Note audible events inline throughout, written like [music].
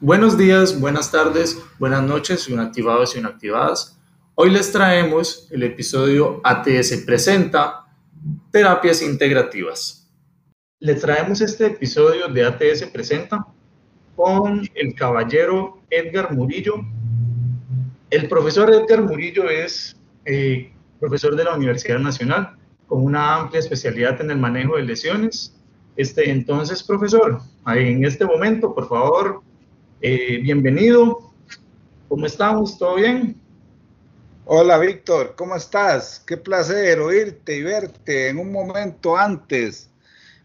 Buenos días, buenas tardes, buenas noches, inactivados y inactivadas. Hoy les traemos el episodio ATS Presenta Terapias Integrativas. Les traemos este episodio de ATS Presenta con el caballero Edgar Murillo. El profesor Edgar Murillo es eh, profesor de la Universidad Nacional con una amplia especialidad en el manejo de lesiones. Este, entonces, profesor, en este momento, por favor, eh, bienvenido. ¿Cómo estamos? ¿Todo bien? Hola Víctor, ¿cómo estás? Qué placer oírte y verte en un momento antes.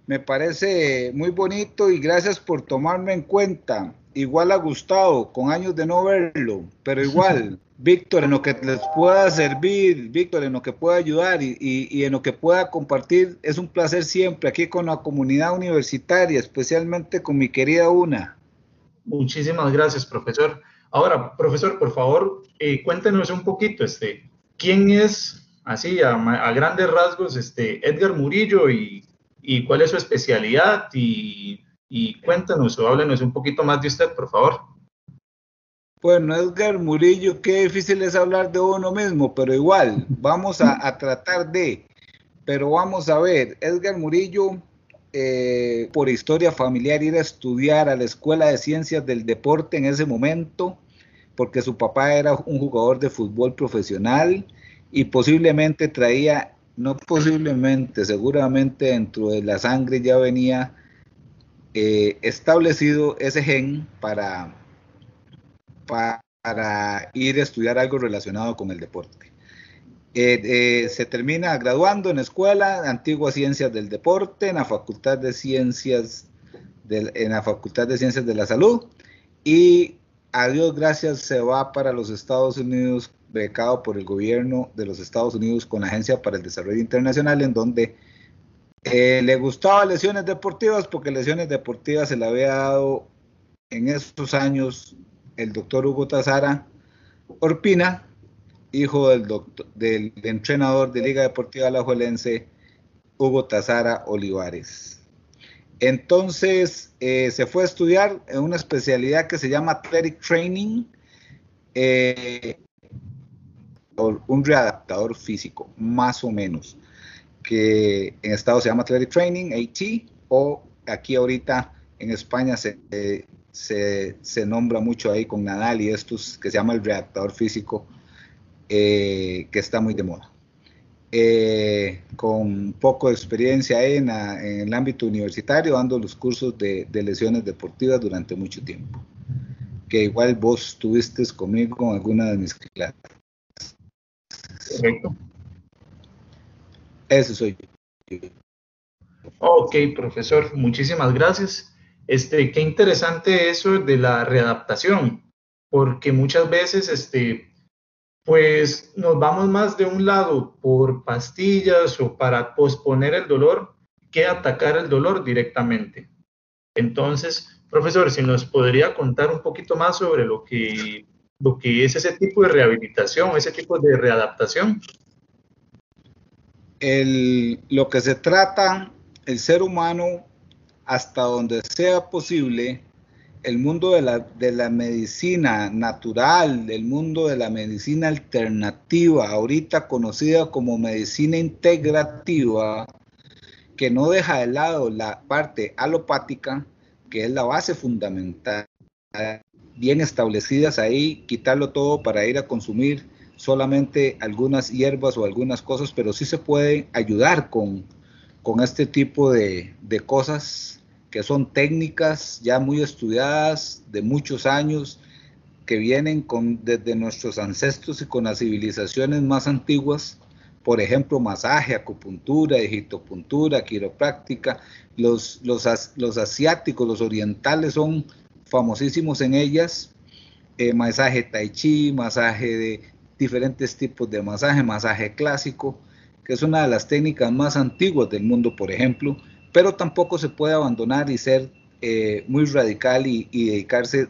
Me parece muy bonito y gracias por tomarme en cuenta. Igual a Gustavo, con años de no verlo, pero [laughs] igual, Víctor, en lo que les pueda servir, Víctor, en lo que pueda ayudar y, en lo que pueda compartir, es un placer siempre aquí con la comunidad universitaria, especialmente con mi querida Una. Muchísimas gracias, profesor. Ahora, profesor, por favor, eh, cuéntenos un poquito, este, ¿quién es, así, a, grandes rasgos, este, Edgar Murillo y, cuál es su especialidad? Y, y cuéntenos o háblenos un poquito más de usted, por favor. Bueno, Edgar Murillo, qué difícil es hablar de uno mismo, pero igual, vamos a, tratar de, pero vamos a ver, Edgar Murillo eh, por historia familiar ir a estudiar a la Escuela de Ciencias del Deporte en ese momento, porque su papá era un jugador de fútbol profesional y posiblemente traía, no posiblemente, seguramente dentro de la sangre ya venía eh, establecido ese gen para, para ir a estudiar algo relacionado con el deporte. Eh, eh, se termina graduando en escuela, Antigua Ciencias del Deporte, en la Facultad de Ciencias, en la Facultad de Ciencias de la Salud y a Dios gracias se va para los Estados Unidos, becado por el gobierno de los Estados Unidos con la Agencia para el Desarrollo Internacional, en donde eh, le gustaba lesiones deportivas porque lesiones deportivas se le había dado en esos años el doctor Hugo Tazara Orpina, hijo del, doctor, del entrenador de Liga Deportiva Alajuelense, Hugo Tazara Olivares. Entonces eh, se fue a estudiar en una especialidad que se llama Athletic Training, eh, un readaptador físico, más o menos, que en Estados se llama Athletic Training, AT, o aquí ahorita en España se, se, se nombra mucho ahí con Nadal y estos que se llama el readaptador físico eh, que está muy de moda. Eh, con poco de experiencia en, el ámbito universitario, dando los cursos de, lesiones deportivas durante mucho tiempo. Que igual vos tuviste conmigo en alguna de mis clases. Correcto. Eso soy yo. Ok, profesor, muchísimas gracias. Este, qué interesante eso de la readaptación, porque muchas veces este, pues nos vamos más de un lado por pastillas o para posponer el dolor que atacar el dolor directamente. Entonces, profesor, si nos podría contar un poquito más sobre lo que, lo que es ese tipo de rehabilitación, ese tipo de readaptación. lo que se trata, el ser humano, hasta donde sea posible, el mundo de la, de la medicina natural, el mundo de la medicina alternativa, ahorita conocida como medicina integrativa, que no deja de lado la parte alopática, que es la base fundamental, bien establecidas ahí, quitarlo todo para ir a consumir solamente algunas hierbas o algunas cosas, pero sí se puede ayudar con, con este tipo de, de cosas que son técnicas ya muy estudiadas de muchos años, que vienen con, desde nuestros ancestros y con las civilizaciones más antiguas, por ejemplo, masaje, acupuntura, digitopuntura, quiropráctica. Los, los, los asiáticos, los orientales son famosísimos en ellas. Eh, masaje tai chi, masaje de diferentes tipos de masaje, masaje clásico, que es una de las técnicas más antiguas del mundo, por ejemplo, pero tampoco se puede abandonar y ser eh, muy radical y, dedicarse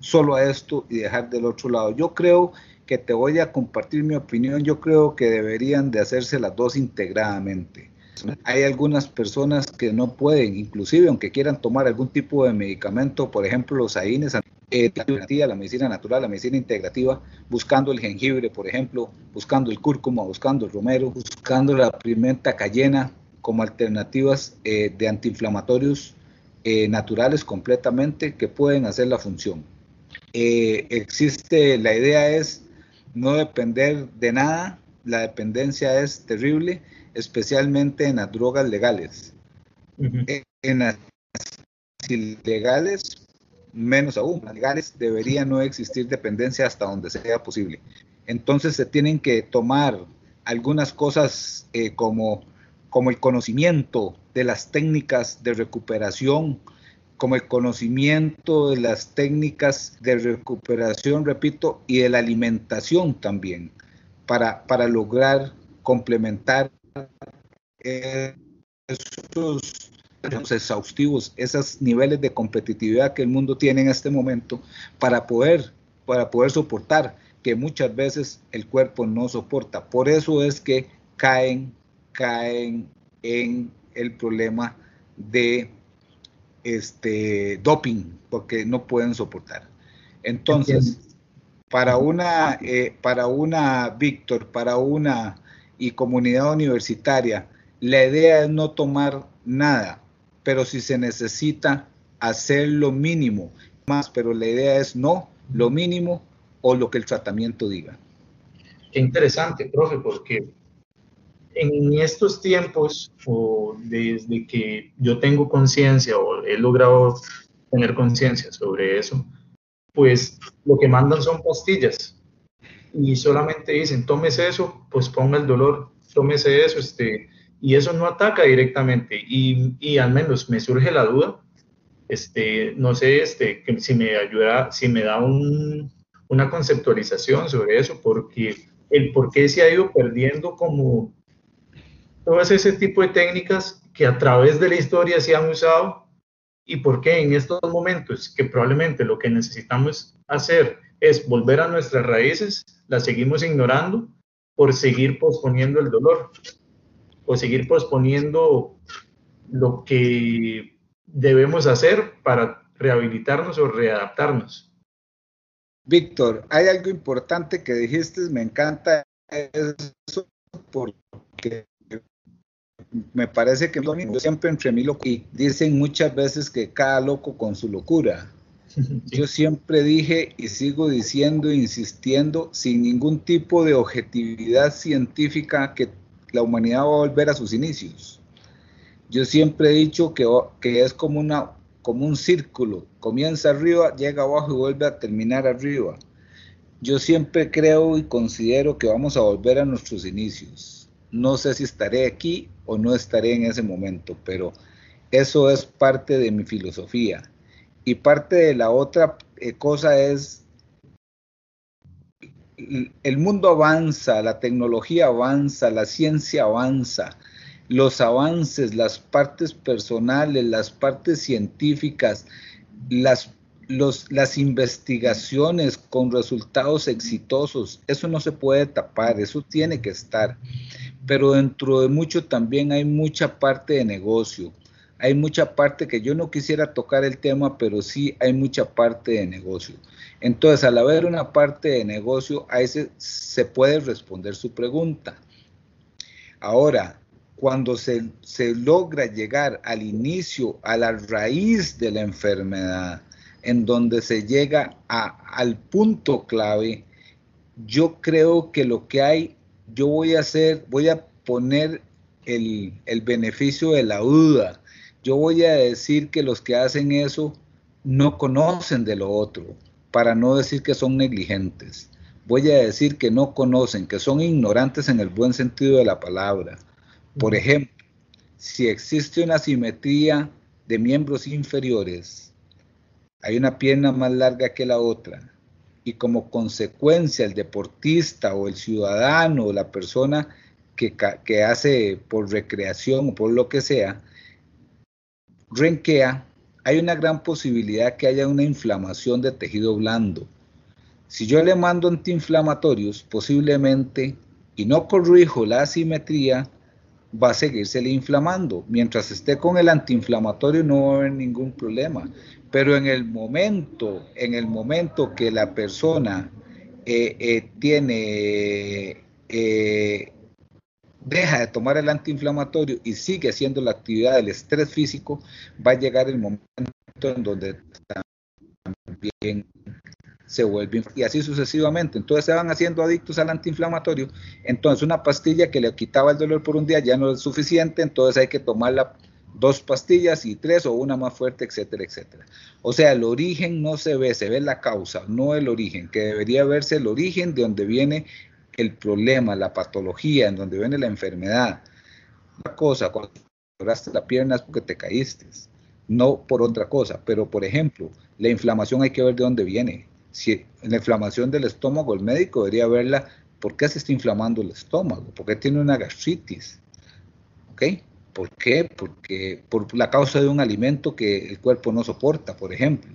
solo a esto y dejar del otro lado. Yo creo que te voy a compartir mi opinión, yo creo que deberían de hacerse las dos integradamente. Hay algunas personas que no pueden, inclusive aunque quieran tomar algún tipo de medicamento, por ejemplo los AINES, eh, la medicina natural, la medicina integrativa, buscando el jengibre, por ejemplo, buscando el cúrcuma, buscando el romero, buscando la pimienta cayena como alternativas eh, de antiinflamatorios eh, naturales completamente que pueden hacer la función. existe, la idea es no depender de nada, la dependencia es terrible, especialmente en las drogas legales. En las ilegales, menos aún, las legales debería no existir dependencia hasta donde sea posible. Entonces se tienen que tomar algunas cosas eh, como, como el conocimiento de las técnicas de recuperación, como el conocimiento de las técnicas de recuperación, repito, y de la alimentación también, para, para lograr complementar esos, exhaustivos, esos niveles de competitividad que el mundo tiene en este momento para poder, para poder soportar que muchas veces el cuerpo no soporta. Por eso es que caen, caen en el problema de este doping, porque no pueden soportar. Entonces, para una, eh, para una Víctor, para una y comunidad universitaria, la idea es no tomar nada, pero si se necesita hacer lo mínimo más, pero la idea es no lo mínimo o lo que el tratamiento diga. Qué interesante, profe, porque en estos tiempos, o desde que yo tengo conciencia o he logrado tener conciencia sobre eso, pues lo que mandan son pastillas y solamente dicen, tómese eso, pues ponga el dolor, tómese eso, este, y eso no ataca directamente. Y, y al menos me surge la duda, este, no sé, este, que si me ayuda, si me da un, una conceptualización sobre eso, porque el por qué se ha ido perdiendo como todo ese tipo de técnicas que a través de la historia se han usado y por qué en estos momentos que probablemente lo que necesitamos hacer es volver a nuestras raíces, las seguimos ignorando por seguir posponiendo el dolor o seguir posponiendo lo que debemos hacer para rehabilitarnos o readaptarnos. Víctor, hay algo importante que dijiste, me encanta eso porque me parece que yo siempre entre mí lo y dicen muchas veces que cada loco con su locura. [laughs] Yo siempre dije y sigo diciendo, insistiendo, sin ningún tipo de objetividad científica, que la humanidad va a volver a sus inicios. Yo siempre he dicho que, que es como, una, como un círculo, comienza arriba, llega abajo y vuelve a terminar arriba. Yo siempre creo y considero que vamos a volver a nuestros inicios. No sé si estaré aquí o no estaré en ese momento, pero eso es parte de mi filosofía. Y parte de la otra eh, cosa es, el mundo avanza, la tecnología avanza, la ciencia avanza, los avances, las partes personales, las partes científicas, las, las investigaciones con resultados exitosos, eso no se puede tapar, eso tiene que estar. Pero dentro de mucho también hay mucha parte de negocio hay mucha parte que yo no quisiera tocar el tema, pero sí hay mucha parte de negocio. Entonces, al haber una parte de negocio, ahí se, se puede responder su pregunta. Ahora, cuando se, se, logra llegar al inicio, a la raíz de la enfermedad, en donde se llega a, al punto clave, yo creo que lo que hay, yo voy a hacer, voy a poner el, el beneficio de la duda yo voy a decir que los que hacen eso no conocen de lo otro, para no decir que son negligentes. Voy a decir que no conocen, que son ignorantes en el buen sentido de la palabra. Por ejemplo, si existe una simetría de miembros inferiores, hay una pierna más larga que la otra, y como consecuencia el deportista o el ciudadano o la persona que, que hace por recreación o por lo que sea, renquea, hay una gran posibilidad que haya una inflamación de tejido blando. Si yo le mando antiinflamatorios, posiblemente, y no corrijo la asimetría, va a seguirse inflamando. Mientras esté con el antiinflamatorio no va a haber ningún problema. Pero en el momento, en el momento que la persona eh, eh, tiene, eh, deja de tomar el antiinflamatorio y sigue haciendo la actividad del estrés físico, va a llegar el momento en donde también se vuelve y así sucesivamente. Entonces se van haciendo adictos al antiinflamatorio. Entonces una pastilla que le quitaba el dolor por un día ya no es suficiente, entonces hay que tomarla dos pastillas y tres o una más fuerte, etcétera, etcétera. O sea, el origen no se ve, se ve la causa, no el origen, que debería verse el origen de donde viene el problema, la patología, en donde viene la enfermedad. Una cosa, cuando quebraste la pierna es porque te caíste, no por otra cosa. Pero, por ejemplo, la inflamación hay que ver de dónde viene. Si la inflamación del estómago, el médico debería verla, ¿por qué se está inflamando el estómago? ¿Por qué tiene una gastritis? ¿Ok? ¿Por qué? Porque por la causa de un alimento que el cuerpo no soporta, por ejemplo.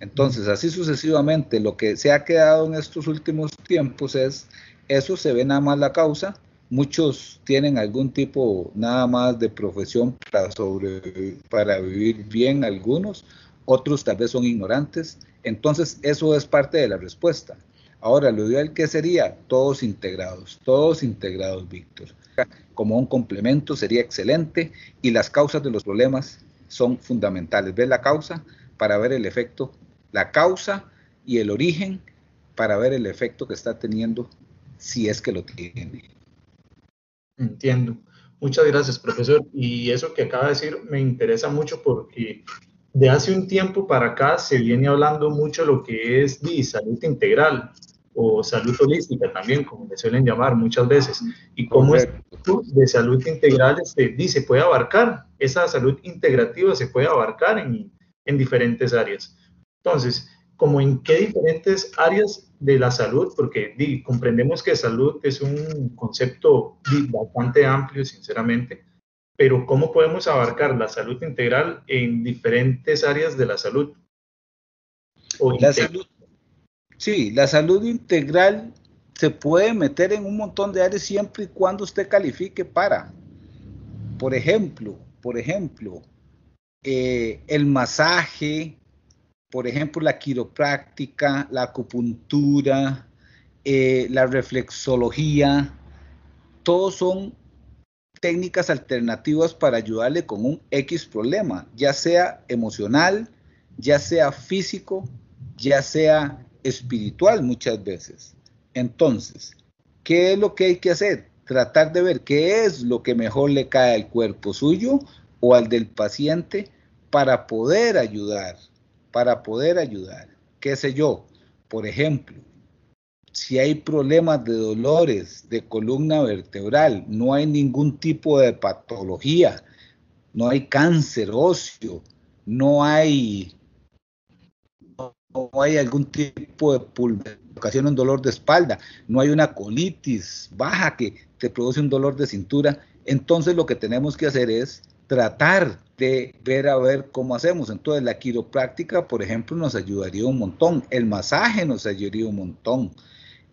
Entonces, así sucesivamente, lo que se ha quedado en estos últimos tiempos es, eso se ve nada más la causa, muchos tienen algún tipo nada más de profesión para, para vivir bien algunos, otros tal vez son ignorantes, entonces eso es parte de la respuesta. Ahora, lo ideal que sería todos integrados, todos integrados, Víctor como un complemento sería excelente y las causas de los problemas son fundamentales. Ver la causa para ver el efecto, la causa y el origen para ver el efecto que está teniendo si es que lo tiene. Entiendo. Muchas gracias, profesor. Y eso que acaba de decir me interesa mucho porque de hace un tiempo para acá se viene hablando mucho lo que es de salud integral o salud holística también, como le suelen llamar muchas veces, y cómo es de salud integral se dice, puede abarcar, esa salud integrativa se puede abarcar en, en diferentes áreas. Entonces, como en qué diferentes áreas de la salud, porque di, comprendemos que salud es un concepto bastante amplio, sinceramente, pero ¿cómo podemos abarcar la salud integral en diferentes áreas de la salud? la salud Sí, la salud integral se puede meter en un montón de áreas siempre y cuando usted califique para. Por ejemplo, por ejemplo, eh, el masaje, por ejemplo, la quiropráctica, la acupuntura, eh, la reflexología, todos son técnicas alternativas para ayudarle con un X problema, ya sea emocional, ya sea físico, ya sea espiritual muchas veces. Entonces, ¿qué es lo que hay que hacer? Tratar de ver qué es lo que mejor le cae al cuerpo suyo o al del paciente para poder ayudar, para poder ayudar. ¿Qué sé yo? Por ejemplo, si hay problemas de dolores de columna vertebral, no hay ningún tipo de patología, no hay cáncer óseo, no hay no hay algún tipo de ocasiona un dolor de espalda, no hay una colitis baja que te produce un dolor de cintura, entonces lo que tenemos que hacer es tratar de ver a ver cómo hacemos. Entonces la quiropráctica, por ejemplo, nos ayudaría un montón, el masaje nos ayudaría un montón,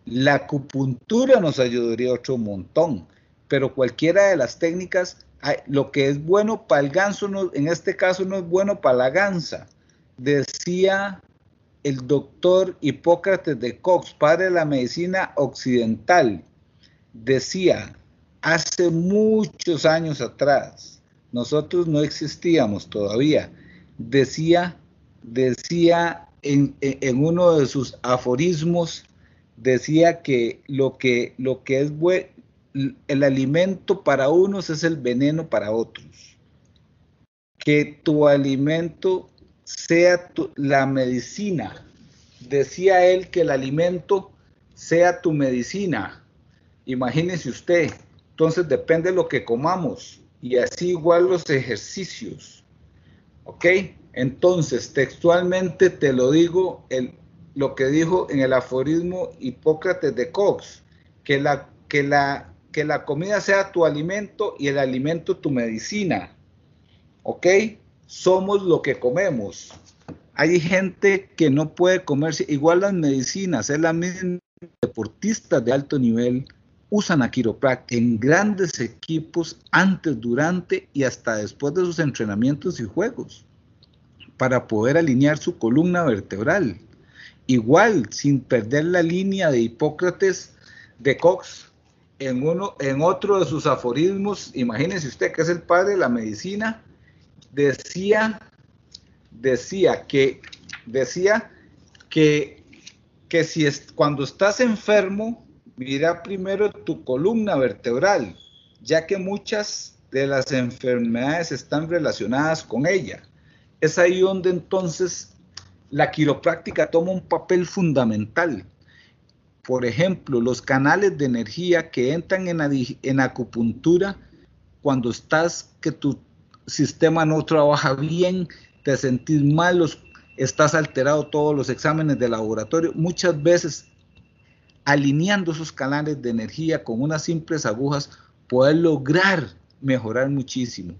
la acupuntura nos ayudaría otro montón, pero cualquiera de las técnicas, lo que es bueno para el ganso, en este caso no es bueno para la gansa. Decía el doctor Hipócrates de Cox, padre de la medicina occidental, decía hace muchos años atrás, nosotros no existíamos todavía, decía, decía en, uno de sus aforismos, decía que lo que, lo que es bueno, el alimento para unos es el veneno para otros. Que tu alimento sea la medicina. Decía él que el alimento sea tu medicina. Imagínese usted. Entonces depende de lo que comamos y así igual los ejercicios. ¿Ok? Entonces, textualmente te lo digo, el, lo que dijo en el aforismo Hipócrates de Cox, que la, que, la, que la comida sea tu alimento y el alimento tu medicina. ¿Ok? somos lo que comemos. Hay gente que no puede comerse, igual las medicinas, es la misma deportistas de alto nivel, usan a quiropráctica en grandes equipos antes, durante y hasta después de sus entrenamientos y juegos para poder alinear su columna vertebral. Igual, sin perder la línea de Hipócrates de Cox, en, uno, en otro de sus aforismos, imagínense usted que es el padre de la medicina, decía, decía que, decía que, que si es, cuando estás enfermo, mira primero tu columna vertebral, ya que muchas de las enfermedades están relacionadas con ella. Es ahí donde entonces la quiropráctica toma un papel fundamental. Por ejemplo, los canales de energía que entran en, acupuntura cuando estás que tu sistema no trabaja bien, te sentís mal, estás alterado todos los exámenes de laboratorio, muchas veces alineando esos canales de energía con unas simples agujas, puedes lograr mejorar muchísimo.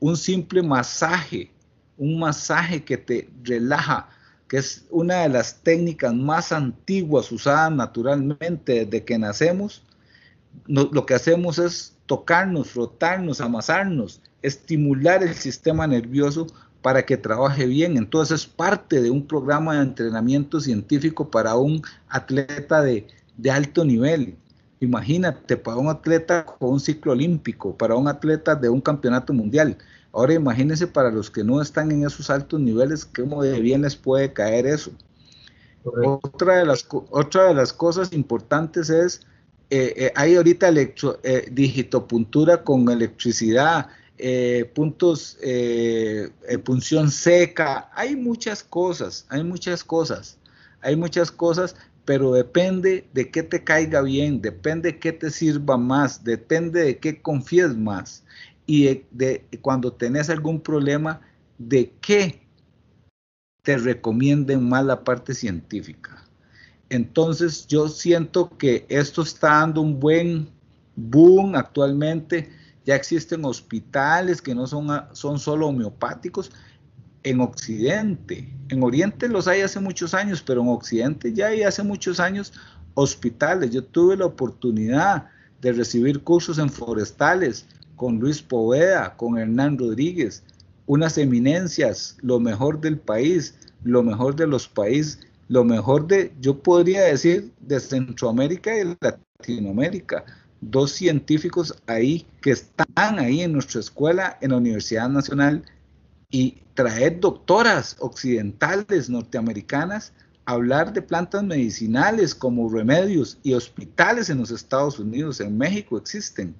Un simple masaje, un masaje que te relaja, que es una de las técnicas más antiguas usadas naturalmente desde que nacemos, lo que hacemos es tocarnos, frotarnos, amasarnos, estimular el sistema nervioso para que trabaje bien. Entonces es parte de un programa de entrenamiento científico para un atleta de, de alto nivel. Imagínate, para un atleta con un ciclo olímpico, para un atleta de un campeonato mundial. Ahora imagínense para los que no están en esos altos niveles, cómo de bien les puede caer eso. Otra de, las, otra de las cosas importantes es, eh, eh, hay ahorita electro, eh, digitopuntura con electricidad, puntos, punción seca, hay muchas cosas, hay muchas cosas, hay muchas cosas, pero depende de qué te caiga bien, depende de qué te sirva más, depende de qué confíes más y de, cuando tenés algún problema, de qué te recomienden más la parte científica. Entonces yo siento que esto está dando un buen boom actualmente. Ya existen hospitales que no son, son solo homeopáticos, en Occidente. En Oriente los hay hace muchos años, pero en Occidente ya hay hace muchos años hospitales. Yo tuve la oportunidad de recibir cursos en forestales con Luis Poveda, con Hernán Rodríguez, unas eminencias, lo mejor del país, lo mejor de los países, lo mejor de, yo podría decir, de Centroamérica y Latinoamérica. Dos científicos ahí que están ahí en nuestra escuela, en la Universidad Nacional y traer doctoras occidentales norteamericanas hablar de plantas medicinales como remedios y hospitales en los Estados Unidos, en México existen,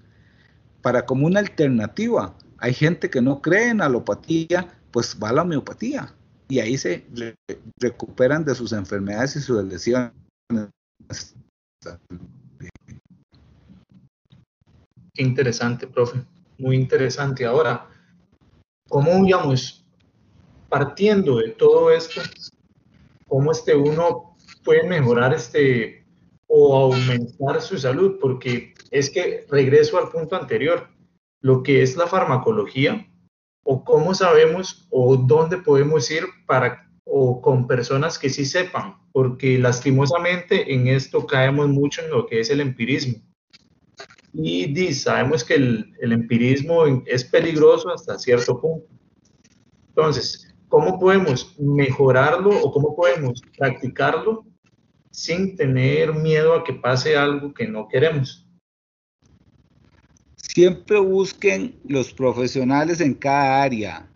para como una alternativa. Hay gente que no cree en alopatía, pues va a la homeopatía y ahí se recuperan de sus enfermedades y sus lesiones. Qué interesante, profe. Muy interesante. Ahora, ¿Cómo, digamos, partiendo de todo esto, cómo este uno puede mejorar este o aumentar su salud? Porque es que regreso al punto anterior, lo que es la farmacología o cómo sabemos o dónde podemos ir para o con personas que sí sepan, porque lastimosamente en esto caemos mucho en lo que es el empirismo. Y sabemos que el, el empirismo es peligroso hasta cierto punto. Entonces, ¿cómo podemos mejorarlo o cómo podemos practicarlo sin tener miedo a que pase algo que no queremos? Siempre busquen los profesionales en cada área.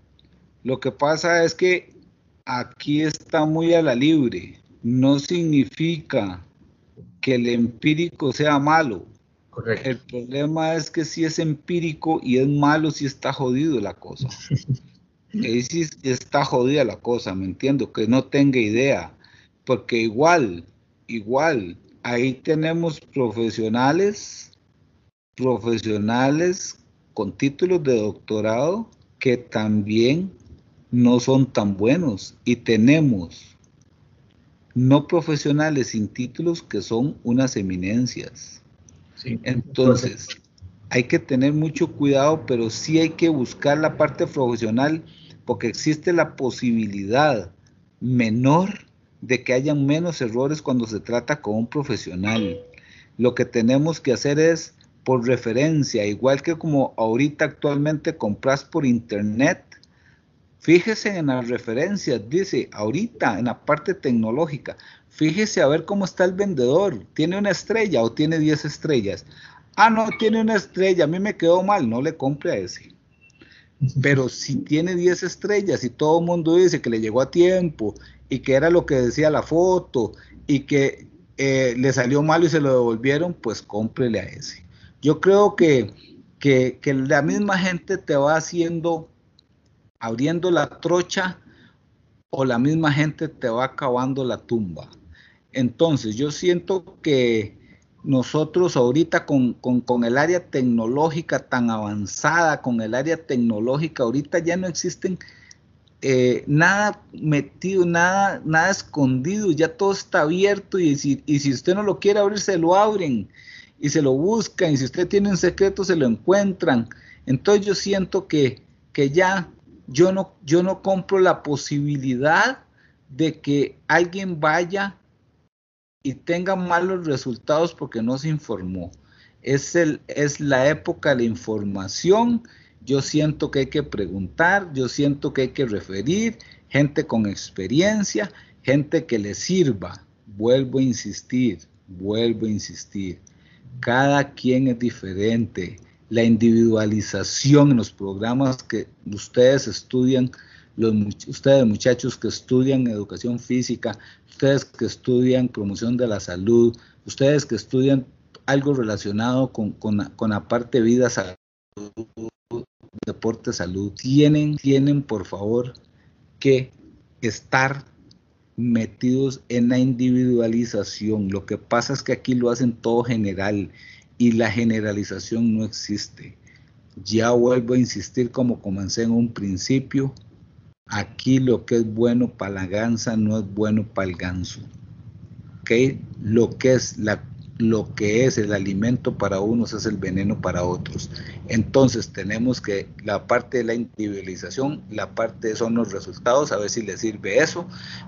Lo que pasa es que aquí está muy a la libre. No significa que el empírico sea malo. El problema es que si es empírico y es malo, si está jodido la cosa. [laughs] Ahí sí está jodida la cosa, me entiendo, que no tenga idea. Porque igual, igual, ahí tenemos profesionales, profesionales con títulos de doctorado que también no son tan buenos. Y tenemos no profesionales sin títulos que son unas eminencias. Entonces, hay que tener mucho cuidado, pero sí hay que buscar la parte profesional porque existe la posibilidad menor de que haya menos errores cuando se trata con un profesional. Lo que tenemos que hacer es por referencia, igual que como ahorita actualmente compras por internet, fíjese en las referencias, dice ahorita en la parte tecnológica, fíjese a ver cómo está el vendedor, tiene una estrella o tiene 10 estrellas. Ah, no, tiene una estrella, a mí me quedó mal, no le compre a ese. Pero si tiene 10 estrellas y todo el mundo dice que le llegó a tiempo y que era lo que decía la foto y que eh, le salió mal y se lo devolvieron, pues cómprele a ese. Yo creo que, que, la misma gente te va haciendo, abriendo la trocha o la misma gente te va acabando la tumba. Entonces yo siento que nosotros ahorita con, con, el área tecnológica tan avanzada, con el área tecnológica, ahorita ya no existen eh, nada metido, nada, nada escondido, ya todo está abierto y si, y si usted no lo quiere abrir, se lo abren y se lo buscan y si usted tiene un secreto, se lo encuentran. Entonces yo siento que, que ya yo no, yo no compro la posibilidad de que alguien vaya y tenga malos resultados porque no se informó. Es, el, es la época de la información yo siento que hay que preguntar, yo siento que hay que referir, gente con experiencia, gente que le sirva. Vuelvo a insistir, vuelvo a insistir. Cada quien es diferente. La individualización en los programas que ustedes estudian, los, ustedes muchachos que estudian educación física, ustedes que estudian promoción de la salud, ustedes que estudian algo relacionado con, con la parte vida salud, deporte, salud, tienen, tienen por favor que estar metidos en la individualización. Lo que pasa es que aquí lo hacen todo general y la generalización no existe. Ya vuelvo a insistir como comencé en un principio, aquí lo que es bueno para la gansa no es bueno para el ganso. ¿Okay? Lo que es la lo que es el alimento para unos es el veneno para otros. Entonces tenemos que la parte de la individualización, la parte son los resultados, a ver si les sirve eso.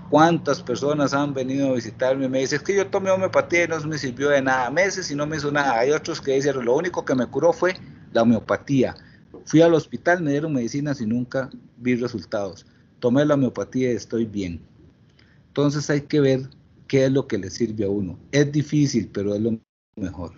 ¿Cuántas personas han venido a visitarme me dicen, que yo tomé homeopatía y no me sirvió de nada, meses y no me hizo nada? Hay otros que dicen, lo único que me curó fue la homeopatía. Fui al hospital, me dieron medicinas y nunca vi resultados. Tomé la homeopatía y estoy bien. Entonces hay que ver qué es lo que le sirve a uno. Es difícil, pero es lo mejor.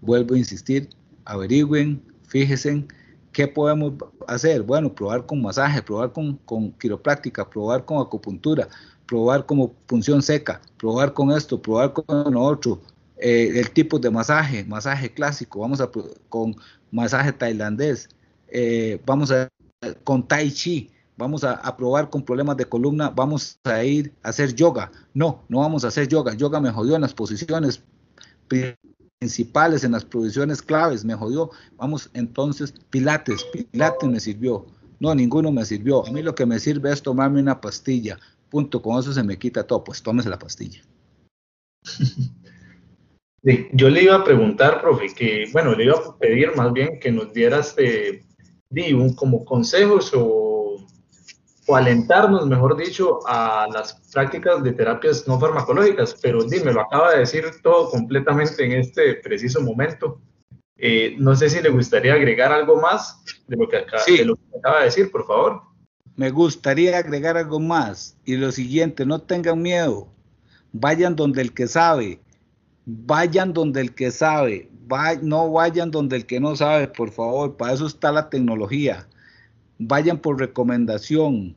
Vuelvo a insistir, averigüen, fíjense qué podemos hacer. Bueno, probar con masaje, probar con, con quiropráctica, probar con acupuntura, probar como función seca, probar con esto, probar con lo otro. Eh, el tipo de masaje, masaje clásico, vamos a con masaje tailandés, eh, vamos a con tai chi, vamos a, probar con problemas de columna, vamos a ir a hacer yoga. No, no vamos a hacer yoga. Yoga me jodió en las posiciones principales, en las posiciones claves, me jodió. Vamos entonces, pilates, pilates me sirvió. No, ninguno me sirvió. A mí lo que me sirve es tomarme una pastilla. Punto, con eso se me quita todo. Pues tómese la pastilla. [laughs] Yo le iba a preguntar, profe, que, bueno, le iba a pedir más bien que nos dieras de, un, como consejos o o alentarnos, mejor dicho, a las prácticas de terapias no farmacológicas, pero dime, lo acaba de decir todo completamente en este preciso momento. Eh, no sé si le gustaría agregar algo más de lo, que acaba, de lo que acaba de decir, por favor. Me gustaría agregar algo más. Y lo siguiente, no tengan miedo, vayan donde el que sabe, vayan donde el que sabe, no vayan donde el que no sabe, por favor, para eso está la tecnología vayan por recomendación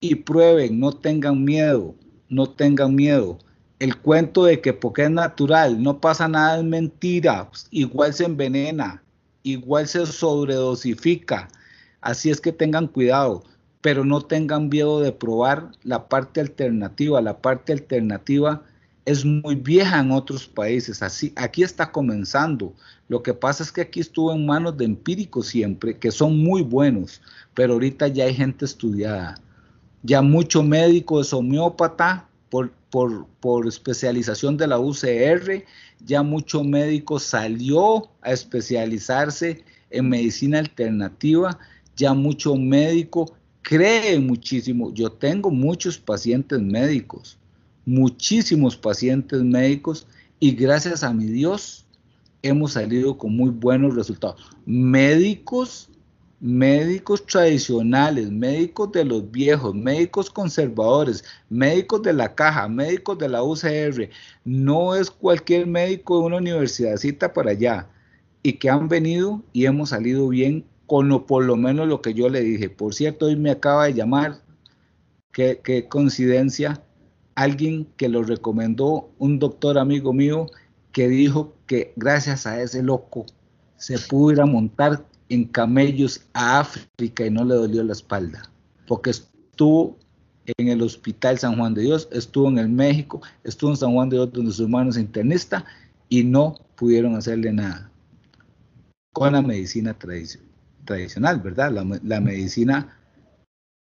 y prueben, no tengan miedo, no tengan miedo. El cuento de que porque es natural, no pasa nada, es mentira, igual se envenena, igual se sobredosifica, así es que tengan cuidado, pero no tengan miedo de probar la parte alternativa, la parte alternativa es muy vieja en otros países, así aquí está comenzando. Lo que pasa es que aquí estuvo en manos de empíricos siempre, que son muy buenos, pero ahorita ya hay gente estudiada. Ya mucho médico es homeópata por, por, especialización de la UCR, ya mucho médico salió a especializarse en medicina alternativa, ya mucho médico cree muchísimo. Yo tengo muchos pacientes médicos muchísimos pacientes médicos y gracias a mi Dios hemos salido con muy buenos resultados. Médicos, médicos tradicionales, médicos de los viejos, médicos conservadores, médicos de la caja, médicos de la UCR, no es cualquier médico de una universidadcita para allá y que han venido y hemos salido bien con lo, por lo menos lo que yo le dije. Por cierto, hoy me acaba de llamar, qué, qué coincidencia, alguien que lo recomendó, un doctor amigo mío, que dijo que gracias a ese loco se pudo ir a montar en camellos a África y no le dolió la espalda, porque estuvo en el Hospital San Juan de Dios, estuvo en el México, estuvo en San Juan de Dios donde su hermano es internista y no pudieron hacerle nada. Con la medicina tradicional, ¿verdad? La, la medicina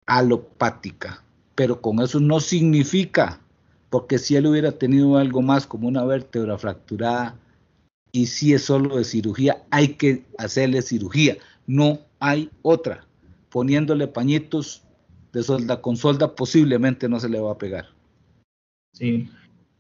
alopática, pero con eso no significa, porque si él hubiera tenido algo más como una vértebra fracturada, y si es solo de cirugía, hay que hacerle cirugía, no hay otra. Poniéndole pañitos de solda con solda posiblemente no se le va a pegar. Sí,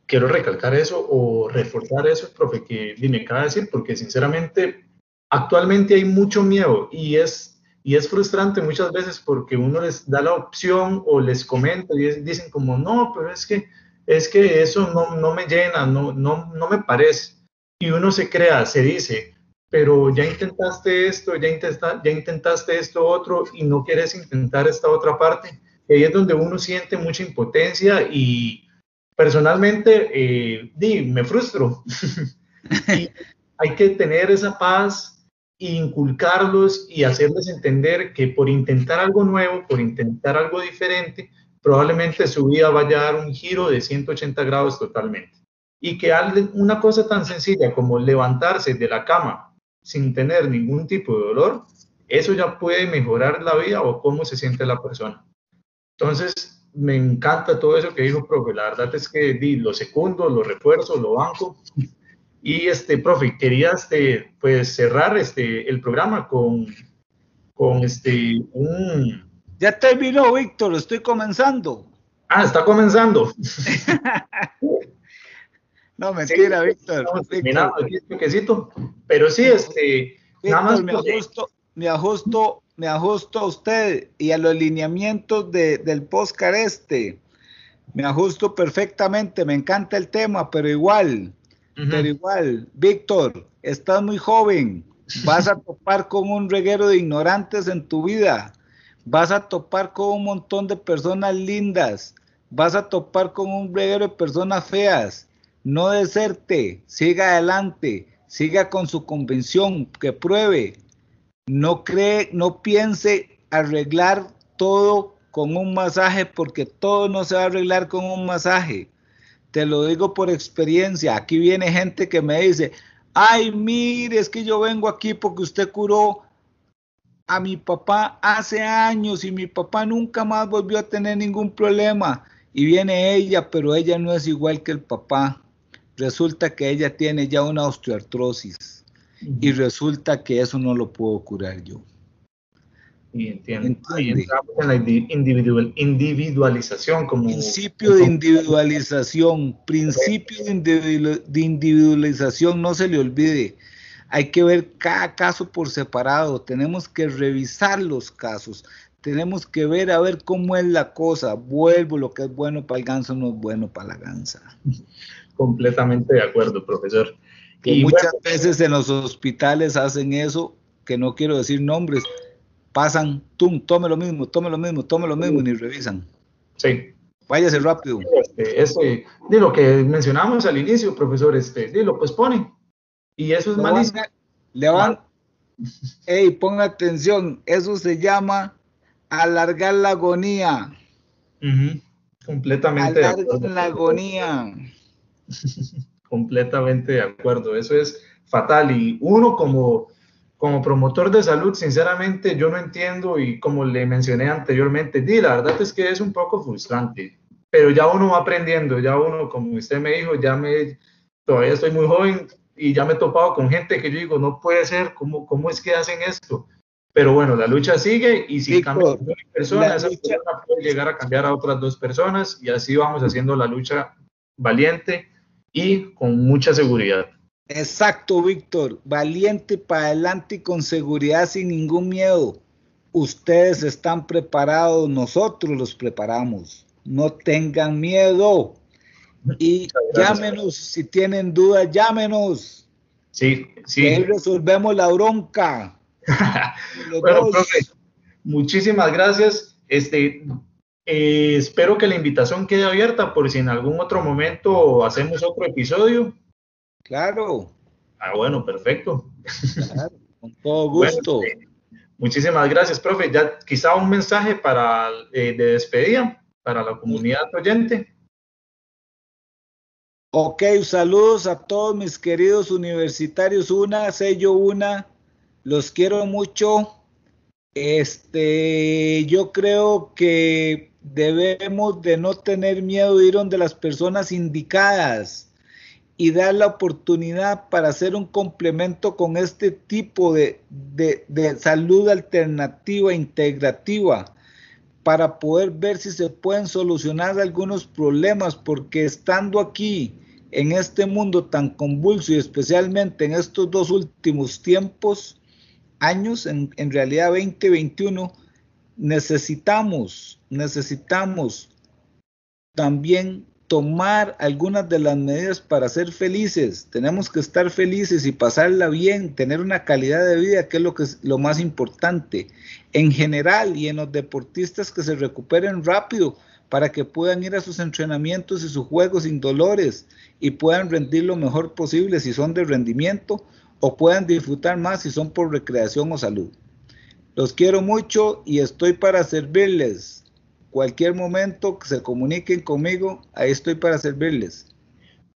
quiero recalcar eso o reforzar eso, profe, que me acaba de decir, porque sinceramente actualmente hay mucho miedo y es, y es frustrante muchas veces porque uno les da la opción o les comenta y dicen como, no, pero es que, es que eso no, no me llena, no, no, no me parece y uno se crea, se dice, pero ya intentaste esto, ya, intenta, ya intentaste esto otro y no quieres intentar esta otra parte. Y ahí es donde uno siente mucha impotencia y personalmente eh, di, me frustro. [laughs] y hay que tener esa paz inculcarlos y hacerles entender que por intentar algo nuevo, por intentar algo diferente, probablemente su vida vaya a dar un giro de 180 grados totalmente y que una cosa tan sencilla como levantarse de la cama sin tener ningún tipo de dolor, eso ya puede mejorar la vida o cómo se siente la persona. Entonces, me encanta todo eso que dijo, profe. La verdad es que di lo segundo, lo refuerzo, lo banco. Y, este, profe, quería, este, pues, cerrar este, el programa con, con este, un... Ya terminó, Víctor, estoy comenzando. Ah, está comenzando. [laughs] No, mentira, Víctor. Pero sí, este, nada más. Me ajusto, me ajusto, me ajusto a usted y a los lineamientos del postcard este. Me ajusto perfectamente, me encanta el tema, pero igual, pero igual, Víctor, estás muy joven, vas a topar con un reguero de ignorantes en tu vida, vas a topar con un montón de personas lindas, vas a topar con un reguero de personas feas, no deserte, siga adelante, siga con su convención, que pruebe, no cree, no piense arreglar todo con un masaje porque todo no se va a arreglar con un masaje. Te lo digo por experiencia. Aquí viene gente que me dice, ay, mire, es que yo vengo aquí porque usted curó a mi papá hace años y mi papá nunca más volvió a tener ningún problema. Y viene ella, pero ella no es igual que el papá resulta que ella tiene ya una osteoartrosis y resulta que eso no lo puedo curar yo. Y entiendo. Ahí entramos en la individual, individualización como... Principio de individualización, principio de individualización, no se le olvide. Hay que ver cada caso por separado, tenemos que revisar los casos, tenemos que ver a ver cómo es la cosa. Vuelvo, lo que es bueno para el ganso no es bueno para la gansa. Completamente de acuerdo, profesor. y muchas veces en los hospitales hacen eso, que no quiero decir nombres, pasan, tum, tome lo mismo, tome lo mismo, tome lo mismo, y ni revisan. Sí. Váyase rápido. Este, este, de lo que mencionamos al inicio, profesor, este, de lo pone Y eso es malísimo. Le van, hey, ponga atención, eso se llama alargar la agonía. Completamente. Alargar la agonía. [laughs] Completamente de acuerdo, eso es fatal y uno como, como promotor de salud, sinceramente yo no entiendo y como le mencioné anteriormente, di, la verdad es que es un poco frustrante, pero ya uno va aprendiendo, ya uno, como usted me dijo, ya me, todavía estoy muy joven y ya me he topado con gente que yo digo, no puede ser, ¿cómo, cómo es que hacen esto? Pero bueno, la lucha sigue y si cambia persona, esa persona puede llegar a cambiar a otras dos personas y así vamos haciendo la lucha valiente y con mucha seguridad. Exacto, Víctor. Valiente para adelante y con seguridad sin ningún miedo. Ustedes están preparados, nosotros los preparamos. No tengan miedo. Y llámenos si tienen dudas, llámenos. Sí, sí. ahí resolvemos la bronca. [laughs] bueno, profe, muchísimas gracias. Este, eh, espero que la invitación quede abierta por si en algún otro momento hacemos otro episodio. Claro. Ah, bueno, perfecto. Claro, con todo [laughs] gusto. Este, muchísimas gracias, profe. Ya quizá un mensaje para eh, de despedida para la comunidad oyente. Ok, saludos a todos mis queridos universitarios. Una, sello una. Los quiero mucho. Este, yo creo que debemos de no tener miedo de ir donde las personas indicadas y dar la oportunidad para hacer un complemento con este tipo de, de salud alternativa, integrativa para poder ver si se pueden solucionar algunos problemas, porque estando aquí en este mundo tan convulso y especialmente en estos dos últimos tiempos, años, en, en realidad 2021, necesitamos, necesitamos también tomar algunas de las medidas para ser felices. Tenemos que estar felices y pasarla bien, tener una calidad de vida, que es lo que es lo más importante. En general y en los deportistas que se recuperen rápido para que puedan ir a sus entrenamientos y sus juegos sin dolores y puedan rendir lo mejor posible si son de rendimiento o puedan disfrutar más si son por recreación o salud. Los quiero mucho y estoy para servirles cualquier momento que se comuniquen conmigo, ahí estoy para servirles.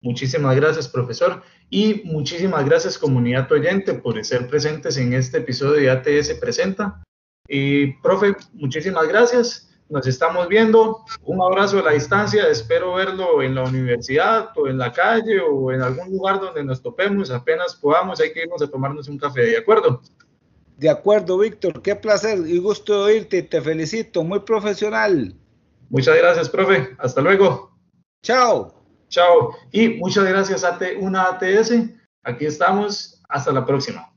Muchísimas gracias, profesor. Y muchísimas gracias, comunidad oyente, por ser presentes en este episodio de ATS Presenta. Y, profe, muchísimas gracias. Nos estamos viendo. Un abrazo a la distancia. Espero verlo en la universidad o en la calle o en algún lugar donde nos topemos. Apenas podamos, hay que irnos a tomarnos un café. ¿De acuerdo? De acuerdo, Víctor, qué placer y gusto de oírte, te felicito, muy profesional. Muchas gracias, profe, hasta luego. Chao. Chao, y muchas gracias a una ATS, aquí estamos, hasta la próxima.